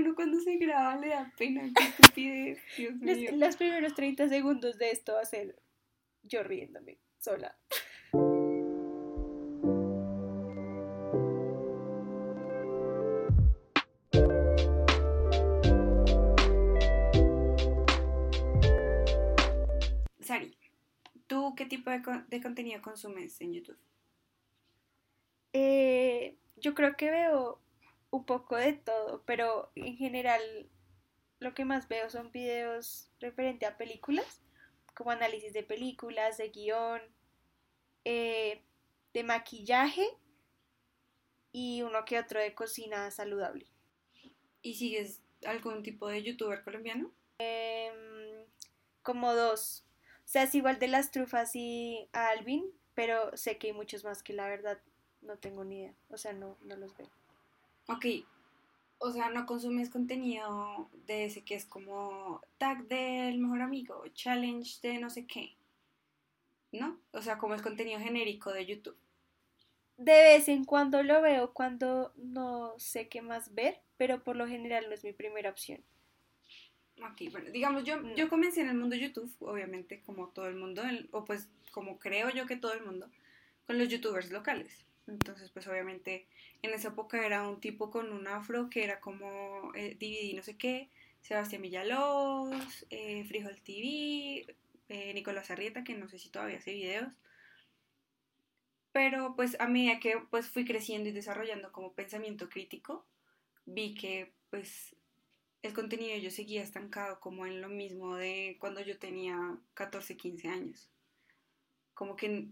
uno cuando se graba le da pena, qué estupidez, Dios mío. Los, los primeros 30 segundos de esto va a ser yo riéndome sola. Sari, ¿tú qué tipo de contenido consumes en YouTube? Eh, yo creo que veo un poco de todo, pero en general lo que más veo son videos referente a películas, como análisis de películas, de guion, eh, de maquillaje y uno que otro de cocina saludable. ¿Y sigues algún tipo de youtuber colombiano? Em, como dos. O sea, es igual de las trufas y a Alvin, pero sé que hay muchos más que la verdad no tengo ni idea. O sea, no, no los veo. Ok, o sea, no consumes contenido de ese que es como tag del mejor amigo, challenge de no sé qué, ¿no? O sea, como es contenido genérico de YouTube. De vez en cuando lo veo cuando no sé qué más ver, pero por lo general no es mi primera opción. Ok, bueno, digamos, yo, No. yo comencé en el mundo YouTube, obviamente, como todo el mundo, o pues como creo yo que todo el mundo, con los youtubers locales. Entonces, pues obviamente, en esa época era un tipo con un afro que era como eh, DVD no sé qué, Sebastián Villalobos, eh, Frijol TV, eh, Nicolás Arrieta, que no sé si todavía hace videos. Pero pues a medida que pues fui creciendo y desarrollando como pensamiento crítico, vi que pues el contenido yo seguía estancado como en lo mismo de cuando yo tenía 14, 15 años. Como que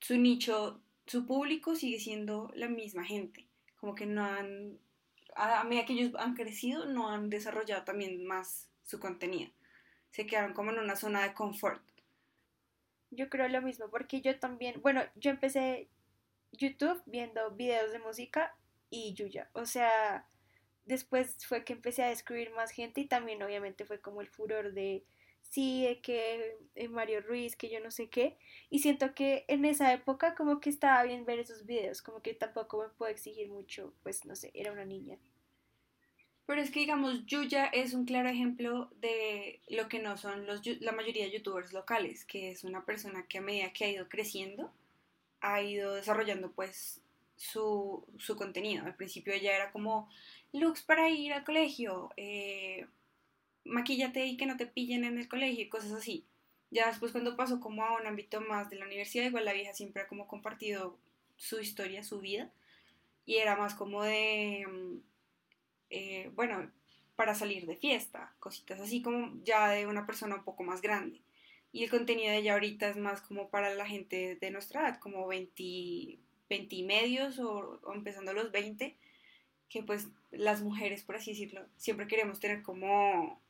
su nicho, su público sigue siendo la misma gente. Como que no han, a medida que ellos han crecido, no han desarrollado también más su contenido. Se quedaron como en una zona de confort. Yo creo lo mismo, porque yo también, bueno, yo empecé YouTube viendo videos de música y Yuya. O sea, después fue que empecé a descubrir más gente y también obviamente fue como el furor de sí, de que eh, Mario Ruiz, que yo no sé qué. Y siento que en esa época como que estaba bien ver esos videos, como que tampoco me puedo exigir mucho, pues no sé, era una niña. Pero es que, digamos, Yuya es un claro ejemplo de lo que no son los, la mayoría de youtubers locales, que es una persona que a medida que ha ido creciendo, ha ido desarrollando pues su, su contenido. Al principio ella era como looks para ir al colegio, eh, maquíllate y que no te pillen en el colegio y cosas así. Ya después cuando pasó como a un ámbito más de la universidad, igual la vieja siempre ha como compartido su historia, su vida, y era más como de... mm, eh, bueno, para salir de fiesta, cositas así como ya de una persona un poco más grande. Y el contenido de ella ahorita es más como para la gente de nuestra edad, como 20, 20 y medios o, o empezando los 20, que pues las mujeres, por así decirlo, siempre queremos tener como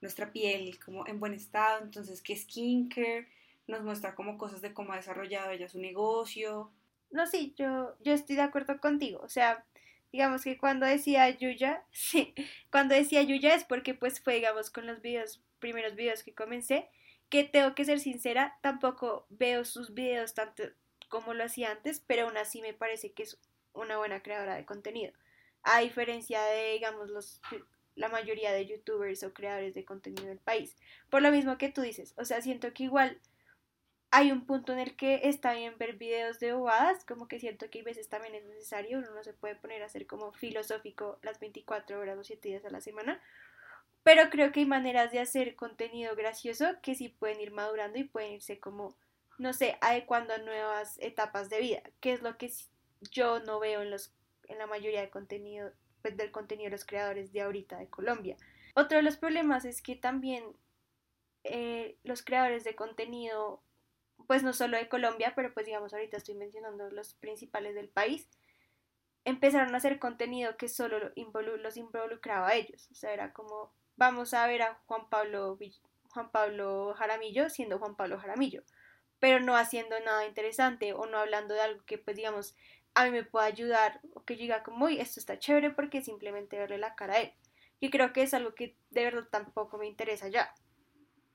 nuestra piel como en buen estado, entonces que skincare nos muestra como cosas de cómo ha desarrollado ella su negocio. No, sí, yo, yo estoy de acuerdo contigo. O sea, digamos que cuando decía Yuya, sí, cuando decía Yuya es porque pues fue, digamos, con los videos, primeros videos que comencé, que tengo que ser sincera, tampoco veo sus videos tanto como lo hacía antes, pero aún así me parece que es una buena creadora de contenido. A diferencia de, digamos, los, la mayoría de youtubers o creadores de contenido del país. Por lo mismo que tú dices, o sea, siento que igual hay un punto en el que está bien ver videos de bobadas, como que siento que a veces también es necesario, uno no se puede poner a ser como filosófico las 24 horas o 7 días a la semana, pero creo que hay maneras de hacer contenido gracioso que sí pueden ir madurando y pueden irse como, no sé, adecuando a nuevas etapas de vida, que es lo que yo no veo en, los, en la mayoría de contenido, del contenido de los creadores de ahorita de Colombia. Otro de los problemas es que también eh, los creadores de contenido pues no solo de Colombia, pero pues digamos ahorita estoy mencionando los principales del país, empezaron a hacer contenido que solo los involucraba a ellos. O sea, era como, vamos a ver a Juan Pablo, Juan Pablo Jaramillo siendo Juan Pablo Jaramillo, pero no haciendo nada interesante o no hablando de algo que pues digamos a mí me pueda ayudar o que yo diga como, uy, esto está chévere porque simplemente verle la cara a él. Y creo que es algo que de verdad tampoco me interesa ya.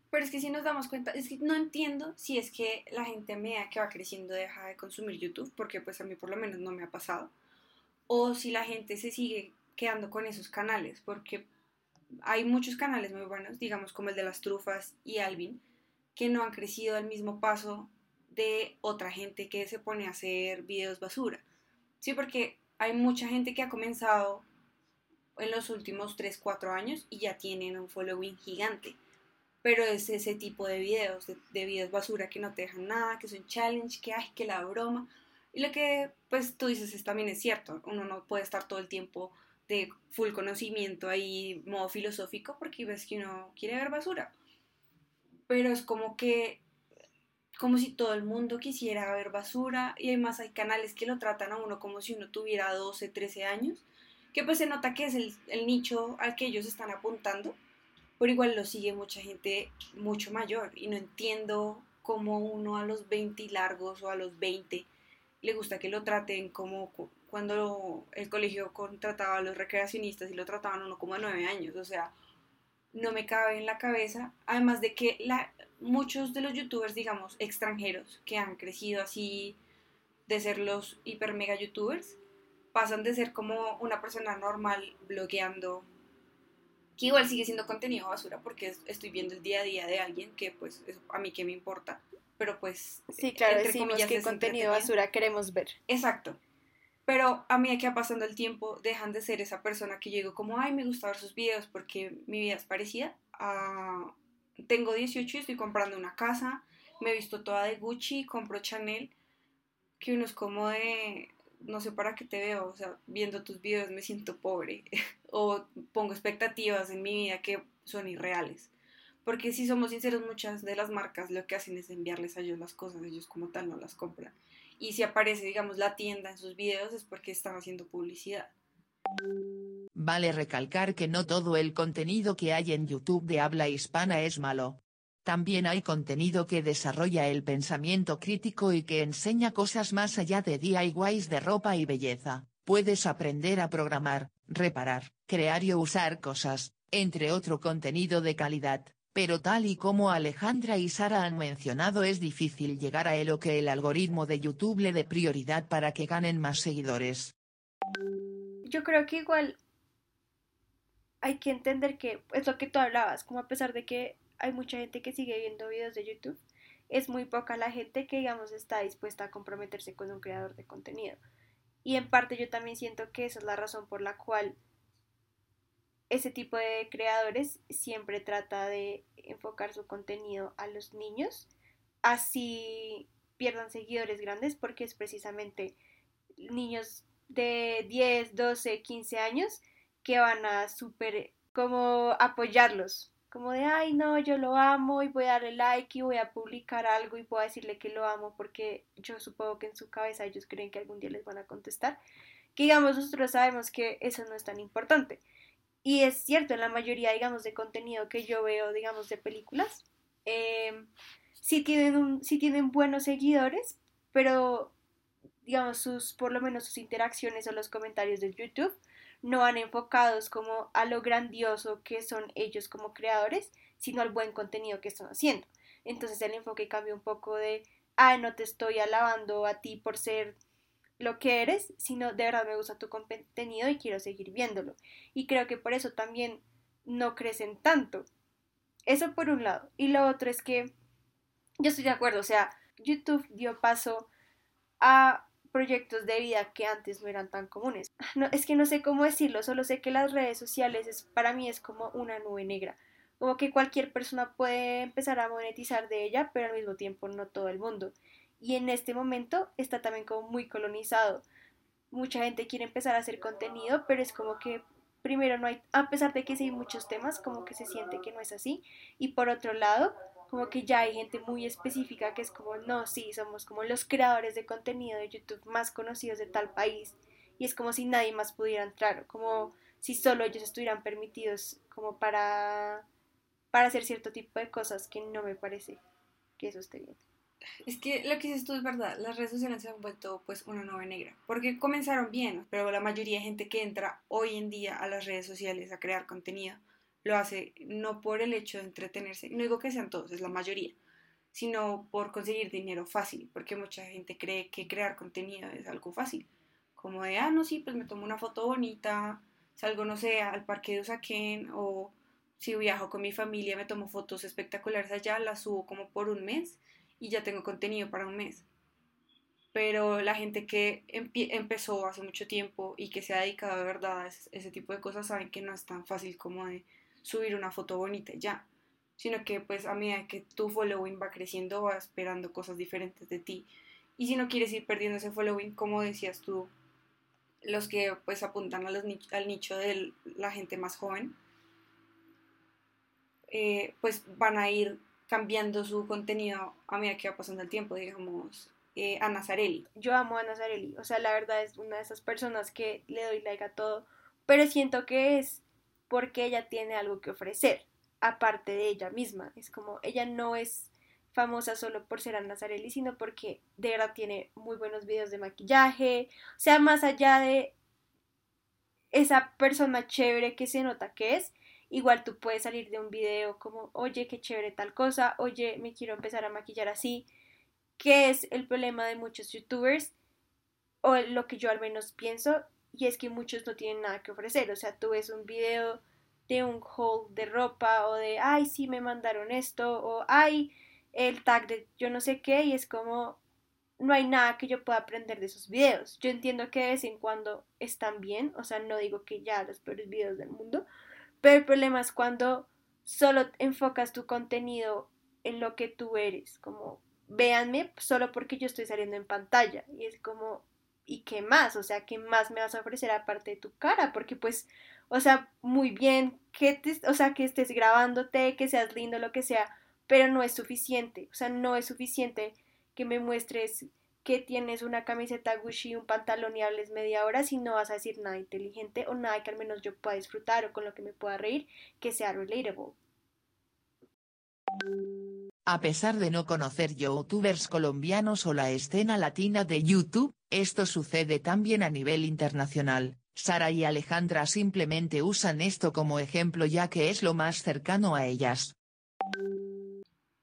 Pero es que si nos damos cuenta, es que no entiendo si es que la gente a medida que va creciendo deja de consumir YouTube, porque pues a mí por lo menos no me ha pasado, o si la gente se sigue quedando con esos canales, porque hay muchos canales muy buenos, digamos como el de las trufas y Alvin, que no han crecido al mismo paso de otra gente que se pone a hacer videos basura. Sí, porque hay mucha gente que ha comenzado en los últimos 3, 4 años y ya tienen un following gigante. Pero es ese tipo de videos, de, de videos basura que no te dejan nada, que son challenge, que ay, que la broma. Y lo que pues tú dices es, también es cierto, uno no puede estar todo el tiempo de full conocimiento ahí, modo filosófico, porque ves que uno quiere ver basura. Pero es como que, como si todo el mundo quisiera ver basura, y además hay canales que lo tratan a uno como si uno tuviera 12, 13 años, que pues se nota que es el, nicho al que ellos están apuntando, pero igual lo sigue mucha gente mucho mayor, y no entiendo cómo uno a los 20 largos o a los 20 le gusta que lo traten como cuando el colegio contrataba a los recreacionistas y lo trataban uno como a nueve años, o sea, no me cabe en la cabeza, además de que la, muchos de los youtubers, digamos, extranjeros, que han crecido así de ser los hiper mega youtubers, pasan de ser como una persona normal blogueando, que igual sigue siendo contenido basura porque estoy viendo el día a día de alguien que pues a mí que me importa, pero pues... Sí, claro, decimos que contenido basura queremos ver. Exacto. Pero a mí que va pasando el tiempo, dejan de ser esa persona que llego como, ay, me gusta ver sus videos porque mi vida es parecida. a tengo 18 y estoy comprando una casa, me he visto toda de Gucci, compro Chanel, que uno es como de, no sé para qué te veo, o sea, viendo tus videos me siento pobre o pongo expectativas en mi vida que son irreales. Porque si somos sinceros, muchas de las marcas lo que hacen es enviarles a ellos las cosas, ellos como tal no las compran y si aparece, digamos, la tienda en sus videos es porque están haciendo publicidad. Vale recalcar que no todo el contenido que hay en YouTube de habla hispana es malo. También hay contenido que desarrolla el pensamiento crítico y que enseña cosas más allá de DIYs de ropa y belleza. Puedes aprender a programar, reparar, crear y usar cosas, entre otro contenido de calidad pero tal y como Alejandra y Sara han mencionado es difícil llegar a él o que el algoritmo de YouTube le dé prioridad para que ganen más seguidores. Yo creo que igual hay que entender que es lo que tú hablabas, como a pesar de que hay mucha gente que sigue viendo videos de YouTube, es muy poca la gente que digamos está dispuesta a comprometerse con un creador de contenido. Y en parte yo también siento que esa es la razón por la cual ese tipo de creadores siempre trata de enfocar su contenido a los niños, así pierdan seguidores grandes porque es precisamente niños de 10, 12, 15 años que van a super como apoyarlos, como de, ay no, yo lo amo y voy a darle like y voy a publicar algo y puedo decirle que lo amo porque yo supongo que en su cabeza ellos creen que algún día les van a contestar, que digamos nosotros sabemos que eso no es tan importante y es cierto, en la mayoría, digamos, de contenido que yo veo, digamos, de películas, eh, sí, tienen un, tienen buenos seguidores, pero, digamos, sus, por lo menos sus interacciones o los comentarios de YouTube no van enfocados como a lo grandioso que son ellos como creadores, sino al buen contenido que están haciendo. Entonces el enfoque cambia un poco de, ah, no te estoy alabando a ti por ser lo que eres, sino de verdad me gusta tu contenido y quiero seguir viéndolo. Y creo que por eso también no crecen tanto. Eso por un lado. Y lo otro es que yo estoy de acuerdo, o sea, YouTube dio paso a proyectos de vida que antes no eran tan comunes. No, es que no sé cómo decirlo, solo sé que las redes sociales es, para mí es como una nube negra. Como que cualquier persona puede empezar a monetizar de ella, pero al mismo tiempo no todo el mundo y en este momento está también como muy colonizado. Mucha gente quiere empezar a hacer contenido, pero es como que primero no hay, a pesar de que sí hay muchos temas, como que se siente que no es así. Y por otro lado, como que ya hay gente muy específica que es como, no, sí, somos como los creadores de contenido de YouTube más conocidos de tal país. Y es como si nadie más pudiera entrar, como si solo ellos estuvieran permitidos como para, para hacer cierto tipo de cosas que no me parece que eso esté bien. Es que lo que dices tú es verdad, las redes sociales se han vuelto pues una nube negra, porque comenzaron bien, pero la mayoría de gente que entra hoy en día a las redes sociales a crear contenido lo hace no por el hecho de entretenerse, no digo que sean todos, es la mayoría, sino por conseguir dinero fácil, porque mucha gente cree que crear contenido es algo fácil, como de, ah, no, sí, pues me tomo una foto bonita, salgo, no sé, al parque de Usaquén o si viajo con mi familia, me tomo fotos espectaculares allá, las subo como por un mes y ya tengo contenido para un mes. Pero la gente que empezó hace mucho tiempo y que se ha dedicado de verdad a ese, tipo de cosas saben que no es tan fácil como de subir una foto bonita ya, sino que pues a medida que tu following va creciendo va esperando cosas diferentes de ti. Y si no quieres ir perdiendo ese following, como decías tú, los que pues apuntan al nicho de la gente más joven, eh, pues van a ir cambiando su contenido a medida que va pasando el tiempo, digamos, eh, Nazarelli. Yo amo a Nazarelli, o sea, la verdad es una de esas personas que le doy like a todo, pero siento que es porque ella tiene algo que ofrecer, aparte de ella misma. Es como, ella no es famosa solo por ser Ana Zarelli, sino porque de verdad tiene muy buenos videos de maquillaje, o sea, más allá de esa persona chévere que se nota que es, igual tú puedes salir de un video como, oye, qué chévere tal cosa, oye, me quiero empezar a maquillar así, que es el problema de muchos youtubers, o lo que yo al menos pienso, y es que muchos no tienen nada que ofrecer, o sea, tú ves un video de un haul de ropa, o de, ay, sí, me mandaron esto, o ay, el tag de yo no sé qué y es como no hay nada que yo pueda aprender de esos videos. Yo entiendo que de vez en cuando están bien, o sea, no digo que ya los peores videos del mundo, pero el problema es cuando solo enfocas tu contenido en lo que tú eres, como véanme solo porque yo estoy saliendo en pantalla y es como ¿y qué más? O sea, ¿qué más me vas a ofrecer aparte de tu cara? Porque pues, o sea, muy bien que te, o sea, que estés grabándote, que seas lindo, lo que sea, pero no es suficiente, o sea, no es suficiente que me muestres que tienes una camiseta Gucci, un pantalón y hables media hora si no vas a decir nada inteligente o nada que al menos yo pueda disfrutar o con lo que me pueda reír que sea relatable. A pesar de no conocer youtubers colombianos o la escena latina de YouTube, esto sucede también a nivel internacional. Sara y Alejandra simplemente usan esto como ejemplo ya que es lo más cercano a ellas.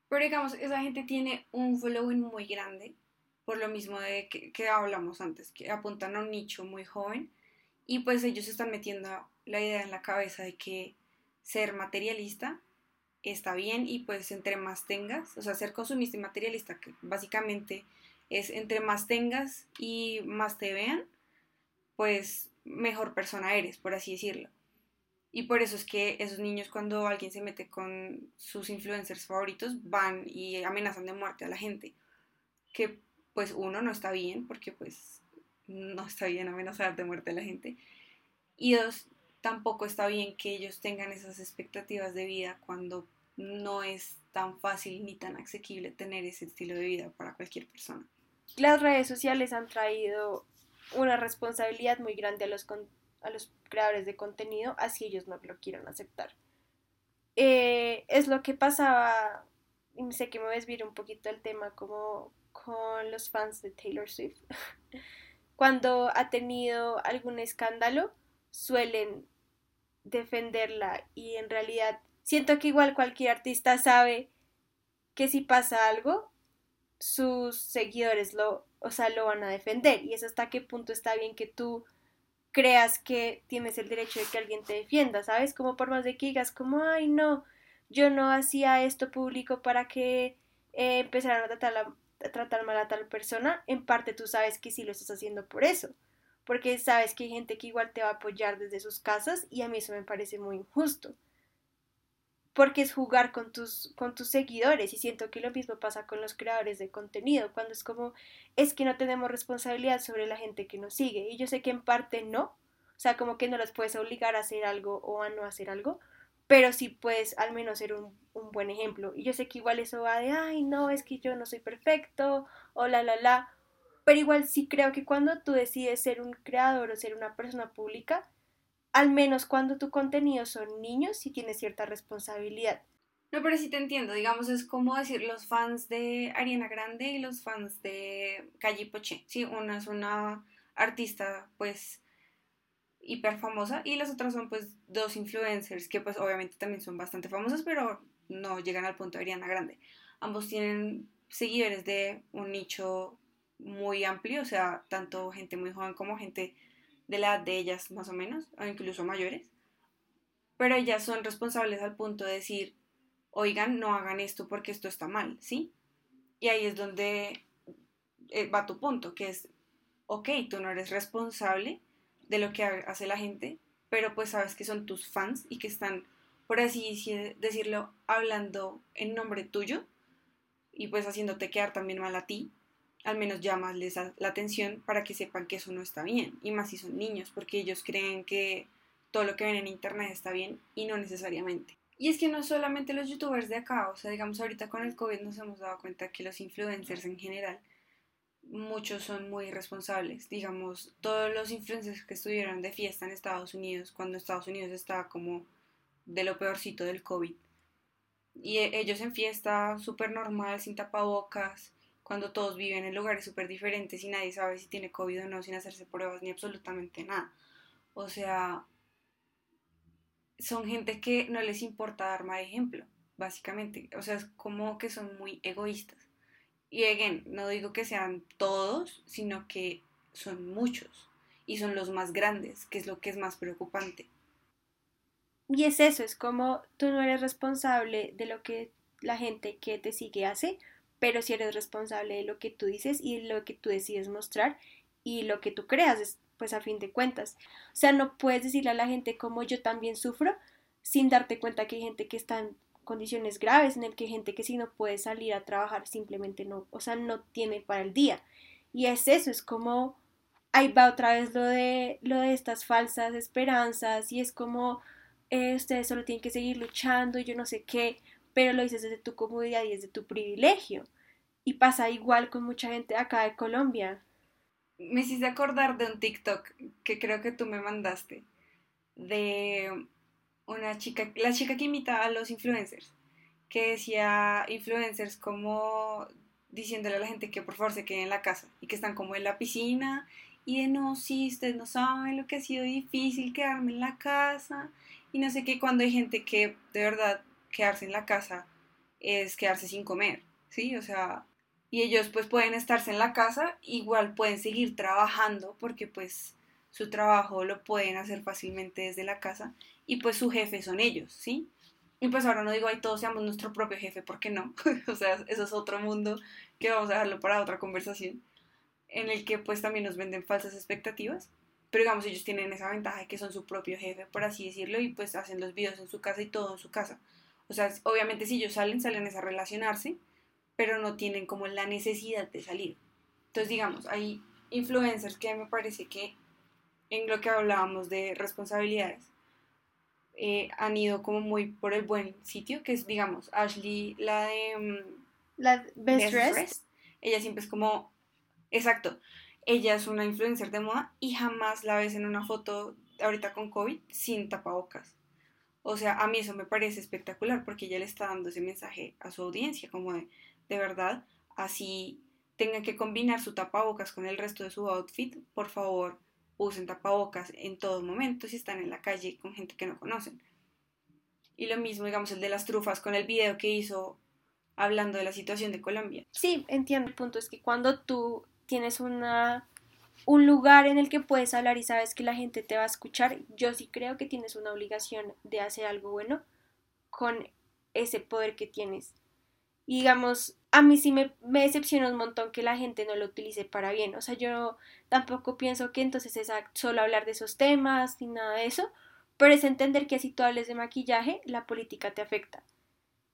Pero digamos, esa gente tiene un following muy grande, por lo mismo de que, hablamos antes, que apuntan a un nicho muy joven y pues ellos están metiendo la idea en la cabeza de que ser materialista está bien y pues entre más tengas, o sea, ser consumista y materialista, que básicamente es entre más tengas y más te vean, pues mejor persona eres, por así decirlo. Y por eso es que esos niños cuando alguien se mete con sus influencers favoritos van y amenazan de muerte a la gente. Que pues uno no está bien porque pues no está bien amenazar de muerte a la gente. Y dos, tampoco está bien que ellos tengan esas expectativas de vida cuando no es tan fácil ni tan asequible tener ese estilo de vida para cualquier persona. Las redes sociales han traído una responsabilidad muy grande a los, a los creadores de contenido, así ellos no lo quieran aceptar. Eh, es lo que pasaba, y sé que me ves a un poquito el tema como con los fans de Taylor Swift. Cuando ha tenido algún escándalo, suelen defenderla y en realidad siento que igual cualquier artista sabe que si pasa algo, sus seguidores lo, o sea, lo van a defender y es hasta qué punto está bien que tú creas que tienes el derecho de que alguien te defienda, ¿sabes? Como por más de que digas como, ay, no, yo no hacía esto público para que eh, empezaran a tratar, a tratar mal a tal persona, en parte tú sabes que sí lo estás haciendo por eso, porque sabes que hay gente que igual te va a apoyar desde sus casas y a mí eso me parece muy injusto porque es jugar con tus, con tus seguidores y siento que lo mismo pasa con los creadores de contenido, cuando es como, es que no tenemos responsabilidad sobre la gente que nos sigue y yo sé que en parte no, o sea, como que no los puedes obligar a hacer algo o a no hacer algo, pero sí puedes al menos ser un, un buen ejemplo y yo sé que igual eso va de, ay, no, es que yo no soy perfecto o la, la, la, pero igual sí creo que cuando tú decides ser un creador o ser una persona pública, al menos cuando tu contenido son niños, sí tienes cierta responsabilidad. No, pero sí te entiendo, digamos, es como decir los fans de Ariana Grande y los fans de Calle Poche. Sí, una es una artista, pues, hiper famosa y las otras son, pues, dos influencers que, pues, obviamente también son bastante famosas, pero no llegan al punto de Ariana Grande. Ambos tienen seguidores de un nicho muy amplio, o sea, tanto gente muy joven como gente de la edad de ellas más o menos, o incluso mayores, pero ellas son responsables al punto de decir, oigan, no hagan esto porque esto está mal, ¿sí? Y ahí es donde eh, va tu punto, que es, ok, tú no eres responsable de lo que hace la gente, pero pues sabes que son tus fans y que están, por así decirlo, hablando en nombre tuyo y pues haciéndote quedar también mal a ti, al menos llamasles la atención para que sepan que eso no está bien, y más si son niños, porque ellos creen que todo lo que ven en internet está bien y no necesariamente. Y es que no solamente los youtubers de acá, o sea, digamos ahorita con el COVID nos hemos dado cuenta que los influencers en general, muchos son muy responsables. Digamos, todos los influencers que estuvieron de fiesta en Estados Unidos, cuando Estados Unidos estaba como de lo peorcito del COVID. Y e, ellos en fiesta súper normal, sin tapabocas, cuando todos viven en lugares súper diferentes y nadie sabe si tiene COVID o no, sin hacerse pruebas ni absolutamente nada. O sea, son gente que no les importa dar mal ejemplo, básicamente. O sea, es como que son muy egoístas. Y again, no digo que sean todos, sino que son muchos. Y son los más grandes, que es lo que es más preocupante. Y es eso, es como tú no eres responsable de lo que la gente que te sigue hace, pero sí eres responsable de lo que tú dices y lo que tú decides mostrar y lo que tú creas pues a fin de cuentas. O sea, no puedes decirle a la gente como yo también sufro sin darte cuenta que hay gente que está condiciones graves, en el que gente que si no puede salir a trabajar simplemente no, o sea, no tiene para el día. Y es eso, es como ahí va otra vez lo de lo de estas falsas esperanzas y es como eh, ustedes solo tienen que seguir luchando y yo no sé qué, pero lo dices desde tu comodidad y desde tu privilegio. Y pasa igual con mucha gente acá de Colombia me hiciste acordar de un TikTok que creo que tú me mandaste de una chica, la chica que imita a los influencers, que decía influencers como diciéndole a la gente que por favor se quede en la casa y que están como en la piscina y de no, sí, ustedes no saben lo que ha sido difícil quedarme en la casa y no sé qué, cuando hay gente que de verdad quedarse en la casa es quedarse sin comer, ¿sí? O sea, y ellos pues pueden estarse en la casa, igual pueden seguir trabajando porque pues su trabajo lo pueden hacer fácilmente desde la casa y pues su jefe son ellos, ¿sí? Y pues ahora no digo, ahí todos seamos nuestro propio jefe, ¿por qué no? o sea, eso es otro mundo que vamos a dejarlo para otra conversación, en el que pues también nos venden falsas expectativas, pero digamos, ellos tienen esa ventaja de que son su propio jefe, por así decirlo, y pues hacen los videos en su casa y todo en su casa. O sea, obviamente si ellos salen, salen a relacionarse, pero no tienen como la necesidad de salir. Entonces, digamos, hay influencers que me parece que en lo que hablábamos de responsabilidades eh, han ido como muy por el buen sitio, que es, digamos, Ashley, la de... Mm, la Best, Dressed. Ella siempre es como, exacto, ella es una influencer de moda y jamás la ves en una foto ahorita con COVID sin tapabocas. O sea, a mí eso me parece espectacular porque ella le está dando ese mensaje a su audiencia, como de, de verdad, así tengan que combinar su tapabocas con el resto de su outfit, por favor usen tapabocas en todo momento si están en la calle con gente que no conocen. Y lo mismo, digamos, el de las trufas con el video que hizo hablando de la situación de Colombia. Sí, entiendo. El punto es que cuando tú tienes una, un lugar en el que puedes hablar y sabes que la gente te va a escuchar, yo sí creo que tienes una obligación de hacer algo bueno con ese poder que tienes. Y digamos, a mí sí me, me, decepciona un montón que la gente no lo utilice para bien. O sea, yo tampoco pienso que entonces es solo hablar de esos temas ni nada de eso, pero es entender que si tú hables de maquillaje, la política te afecta.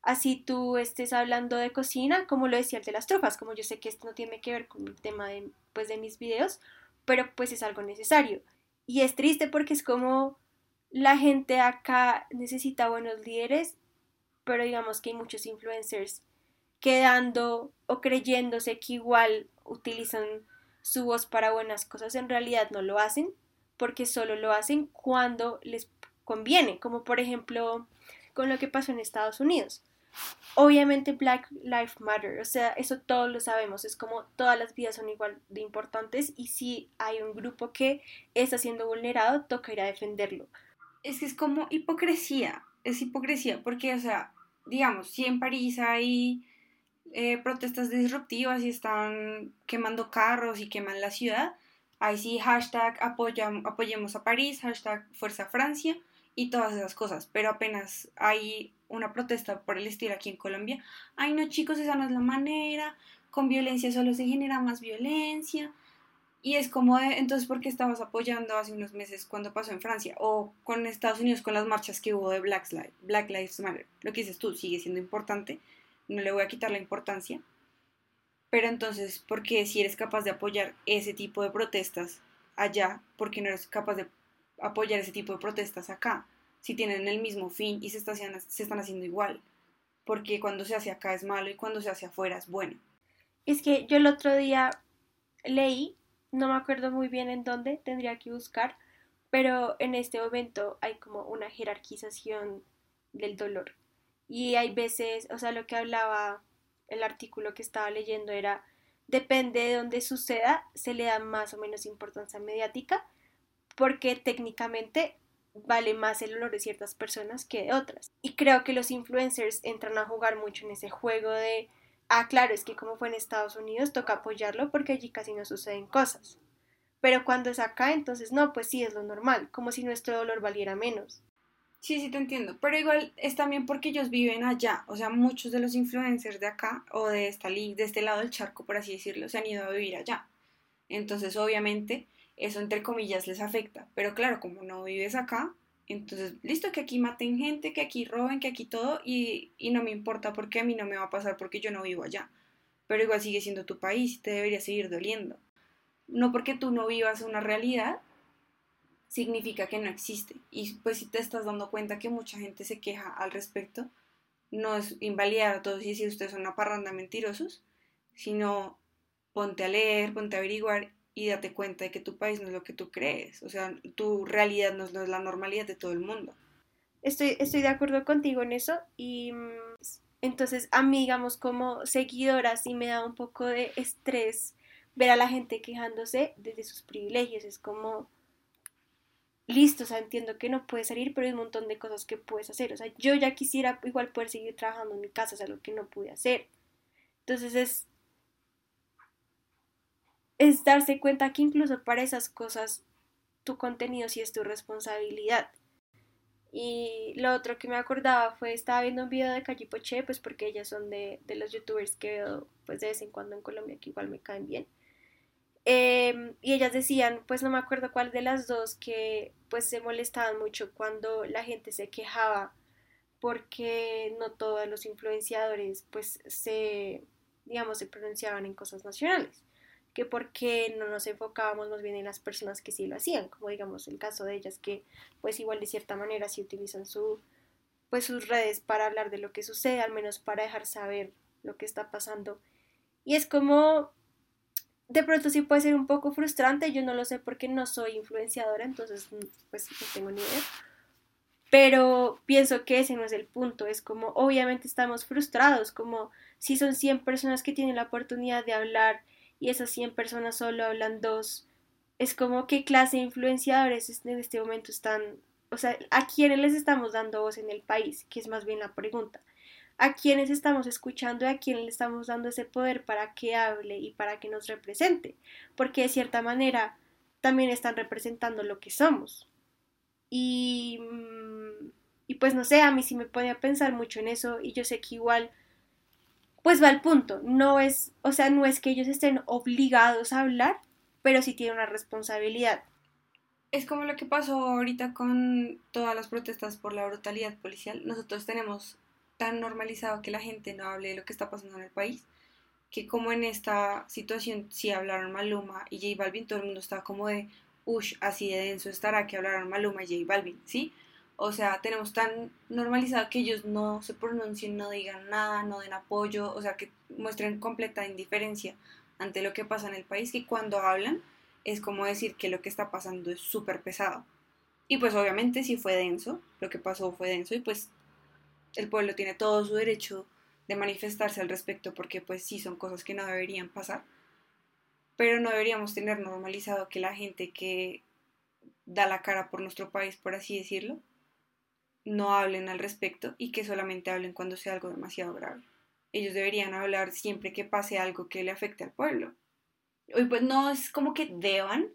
Así tú estés hablando de cocina, como lo decía el de las trufas, como yo sé que esto no tiene que ver con el tema de, pues, de mis videos, pero pues es algo necesario. Y es triste porque es como la gente acá necesita buenos líderes, pero digamos que hay muchos influencers quedando o creyéndose que igual utilizan su voz para buenas cosas, en realidad no lo hacen, porque solo lo hacen cuando les conviene, como por ejemplo con lo que pasó en Estados Unidos. Obviamente Black Lives Matter, o sea, eso todos lo sabemos, es como todas las vidas son igual de importantes y si hay un grupo que está siendo vulnerado, toca ir a defenderlo. Es que es como hipocresía, es hipocresía, porque, o sea, digamos, si en París hay eh, protestas disruptivas y están quemando carros y queman la ciudad, Ahí sí, hashtag apoyemos a París, hashtag Fuerza Francia y todas esas cosas. Pero apenas hay una protesta por el estilo aquí en Colombia, ay no chicos, esa no es la manera, con violencia solo se genera más violencia. Y es como, entonces, ¿por qué estabas apoyando hace unos meses cuando pasó en Francia? O con Estados Unidos con las marchas que hubo de Black, Lives, Black Lives Matter. Lo que dices tú sigue siendo importante, no le voy a quitar la importancia. Pero entonces, ¿por qué si eres capaz de apoyar ese tipo de protestas allá, por qué no eres capaz de apoyar ese tipo de protestas acá? Si tienen el mismo fin y se, se están haciendo igual. Porque cuando se hace acá es malo y cuando se hace afuera es bueno. Es que yo el otro día leí, no me acuerdo muy bien en dónde, tendría que buscar, pero en este momento hay como una jerarquización del dolor. Y hay veces, o sea, lo que hablaba el artículo que estaba leyendo era, depende de dónde suceda, se le da más o menos importancia mediática, porque técnicamente vale más el olor de ciertas personas que de otras. Y creo que los influencers entran a jugar mucho en ese juego de Ah, claro, es que como fue en Estados Unidos, toca apoyarlo porque allí casi no suceden cosas. Pero cuando es acá, entonces no, pues sí, es lo normal, como si nuestro dolor valiera menos. Sí, sí, te entiendo. Pero igual es también porque ellos viven allá. O sea, muchos de los influencers de acá o de, esta, de este lado del charco, por así decirlo, se han ido a vivir allá. Entonces, obviamente, eso entre comillas les afecta. Pero claro, como no vives acá, entonces, listo, que aquí maten gente, que aquí roben, que aquí todo, y, no me importa porque a mí no me va a pasar porque yo no vivo allá. Pero igual sigue siendo tu país y te debería seguir doliendo. No porque tú no vivas una realidad, significa que no existe. Y pues si te estás dando cuenta que mucha gente se queja al respecto, no es invalidar a todos y decir ustedes son una parranda mentirosos, sino ponte a leer, ponte a averiguar y date cuenta de que tu país no es lo que tú crees, o sea, tu realidad no es, la normalidad de todo el mundo. Estoy, estoy de acuerdo contigo en eso y mm, entonces a mí, digamos, como seguidora sí me da un poco de estrés ver a la gente quejándose desde sus privilegios, es como, listo, o sea, entiendo que no puedes salir, pero hay un montón de cosas que puedes hacer, o sea, yo ya quisiera igual poder seguir trabajando en mi casa, o sea, lo que no pude hacer. Entonces es es darse cuenta que incluso para esas cosas tu contenido sí es tu responsabilidad. Y lo otro que me acordaba fue, estaba viendo un video de Calle Poche, pues porque ellas son de, los youtubers que veo pues de vez en cuando en Colombia, que igual me caen bien. Em, y ellas decían, pues no me acuerdo cuál de las dos, que pues se molestaban mucho cuando la gente se quejaba porque no todos los influenciadores pues se, digamos, se pronunciaban en cosas nacionales que por qué no nos enfocábamos más bien en las personas que sí lo hacían, como digamos el caso de ellas que pues igual de cierta manera sí utilizan su pues sus redes para hablar de lo que sucede, al menos para dejar saber lo que está pasando. Y es como de pronto sí puede ser un poco frustrante, yo no lo sé porque no soy influenciadora, entonces pues no tengo ni idea. Pero pienso que ese no es el punto, es como obviamente estamos frustrados, como si son 100 personas que tienen la oportunidad de hablar y esas 100 personas solo hablan dos. Es como qué clase de influenciadores en este momento están, o sea, ¿a quiénes les estamos dando voz en el país? Que es más bien la pregunta. ¿A quiénes estamos escuchando y a quiénes le estamos dando ese poder para que hable y para que nos represente? Porque de cierta manera también están representando lo que somos. Y, mm, y pues no sé, a mí sí me pone a pensar mucho en eso y yo sé que igual pues va al punto, no es, o sea, no es que ellos estén obligados a hablar, pero sí tienen una responsabilidad. Es como lo que pasó ahorita con todas las protestas por la brutalidad policial. Nosotros tenemos tan normalizado que la gente no hable de lo que está pasando en el país, que como en esta situación si hablaron Maluma y J Balvin, todo el mundo estaba como de, ush, así de denso estará que hablaron Maluma y J Balvin, ¿sí? O sea, tenemos tan normalizado que ellos no se pronuncien, no digan nada, no den apoyo, o sea, que muestren completa indiferencia ante lo que pasa en el país, que cuando hablan es como decir que lo que está pasando es súper pesado. Y pues obviamente sí fue denso, lo que pasó fue denso y pues el pueblo tiene todo su derecho de manifestarse al respecto porque pues sí son cosas que no deberían pasar. Pero no deberíamos tener normalizado que la gente que da la cara por nuestro país, por así decirlo, no hablen al respecto y que solamente hablen cuando sea algo demasiado grave. Ellos deberían hablar siempre que pase algo que le afecte al pueblo. Hoy pues no es como que deban,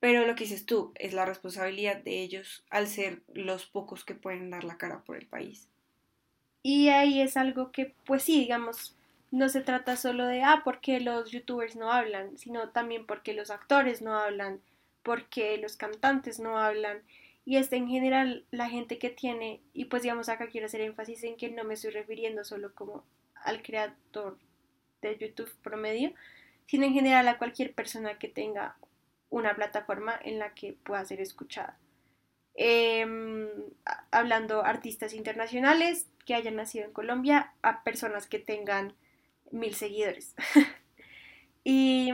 Pero lo que dices tú es la responsabilidad de ellos al ser los pocos que pueden dar la cara por el país. Y ahí es algo que, pues sí, digamos, no se trata solo de, ah, porque los youtubers no hablan, sino también porque los actores no hablan, porque los cantantes no hablan. Y es en general la gente que tiene, y pues digamos acá quiero hacer énfasis en que no me estoy refiriendo solo como al creador de YouTube promedio, sino en general a cualquier persona que tenga una plataforma en la que pueda ser escuchada. Em, hablando artistas internacionales que hayan nacido en Colombia, a personas que tengan mil seguidores. y,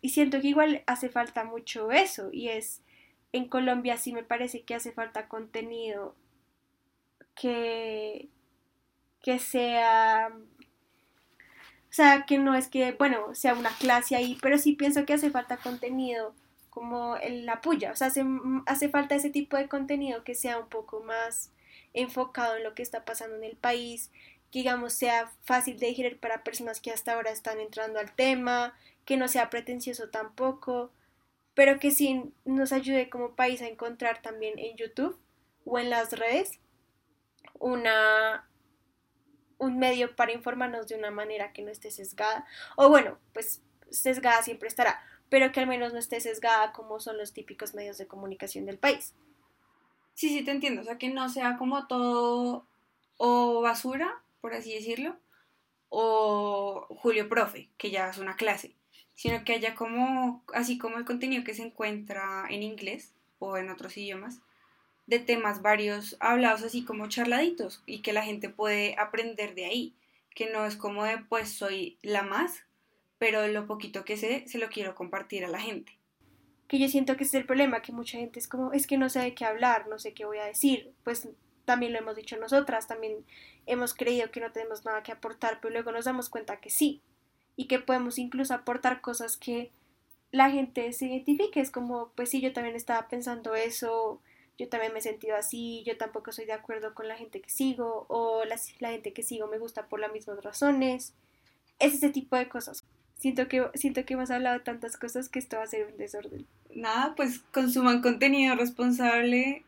y siento que igual hace falta mucho eso, y es, en Colombia sí me parece que hace falta contenido que, que sea o sea, que no es que, bueno, sea una clase ahí, pero sí pienso que hace falta contenido como la puya. O sea, hace, hace falta ese tipo de contenido que sea un poco más enfocado en lo que está pasando en el país, que digamos sea fácil de digerir para personas que hasta ahora están entrando al tema, que no sea pretencioso tampoco, pero que sí nos ayude como país a encontrar también en YouTube o en las redes una un medio para informarnos de una manera que no esté sesgada, o bueno, pues sesgada siempre estará, pero que al menos no esté sesgada como son los típicos medios de comunicación del país. Sí, sí, te entiendo, o sea, que no sea como todo o basura, por así decirlo, o Julio Profe, que ya es una clase, sino que haya como, así como el contenido que se encuentra en inglés o en otros idiomas, de temas varios hablados así como charladitos y que la gente puede aprender de ahí, que no es como de pues soy la más, pero lo poquito que sé se lo quiero compartir a la gente. Que yo siento que ese es el problema, que mucha gente es como, es que no sé de qué hablar, no sé qué voy a decir, pues también lo hemos dicho nosotras, también hemos creído que no tenemos nada que aportar, pero luego nos damos cuenta que sí, y que podemos incluso aportar cosas que la gente se identifique, es como, pues sí, yo también estaba pensando eso, yo también me he sentido así, yo tampoco soy de acuerdo con la gente que sigo o la, gente que sigo me gusta por las mismas razones. Es ese tipo de cosas. Siento que, siento que hemos hablado de tantas cosas que esto va a ser un desorden. Nada, pues consuman contenido responsable,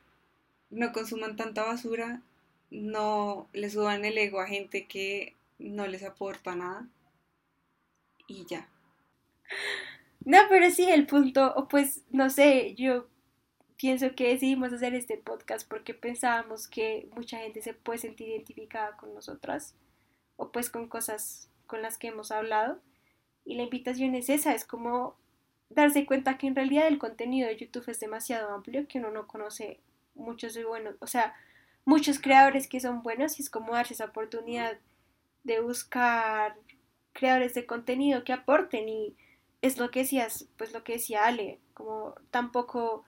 no consuman tanta basura, no les suban el ego a gente que no les aporta nada y ya. No, pero sí, el punto, o pues, no sé, yo pienso que decidimos hacer este podcast porque pensábamos que mucha gente se puede sentir identificada con nosotras o pues con cosas con las que hemos hablado. Y la invitación es esa, es como darse cuenta que en realidad el contenido de YouTube es demasiado amplio, que uno no conoce muchos de buenos, o sea, muchos creadores que son buenos y es como darse esa oportunidad de buscar creadores de contenido que aporten y es lo que decías, pues lo que decía Ale, como tampoco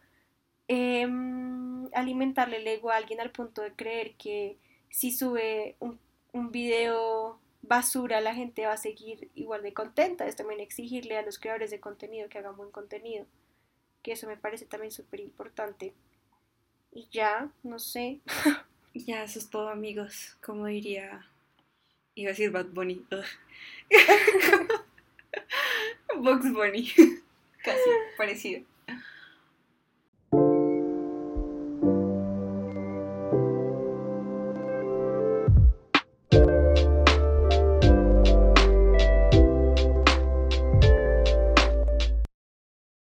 Em, alimentarle el ego a alguien al punto de creer que si sube un, un video basura la gente va a seguir igual de contenta. Es también exigirle a los creadores de contenido que hagan buen contenido. Que eso me parece también súper importante. Y ya, no sé. ya, eso es todo, amigos. Como diría. Iba a decir Bad Bunny. Box Bunny. Casi parecido.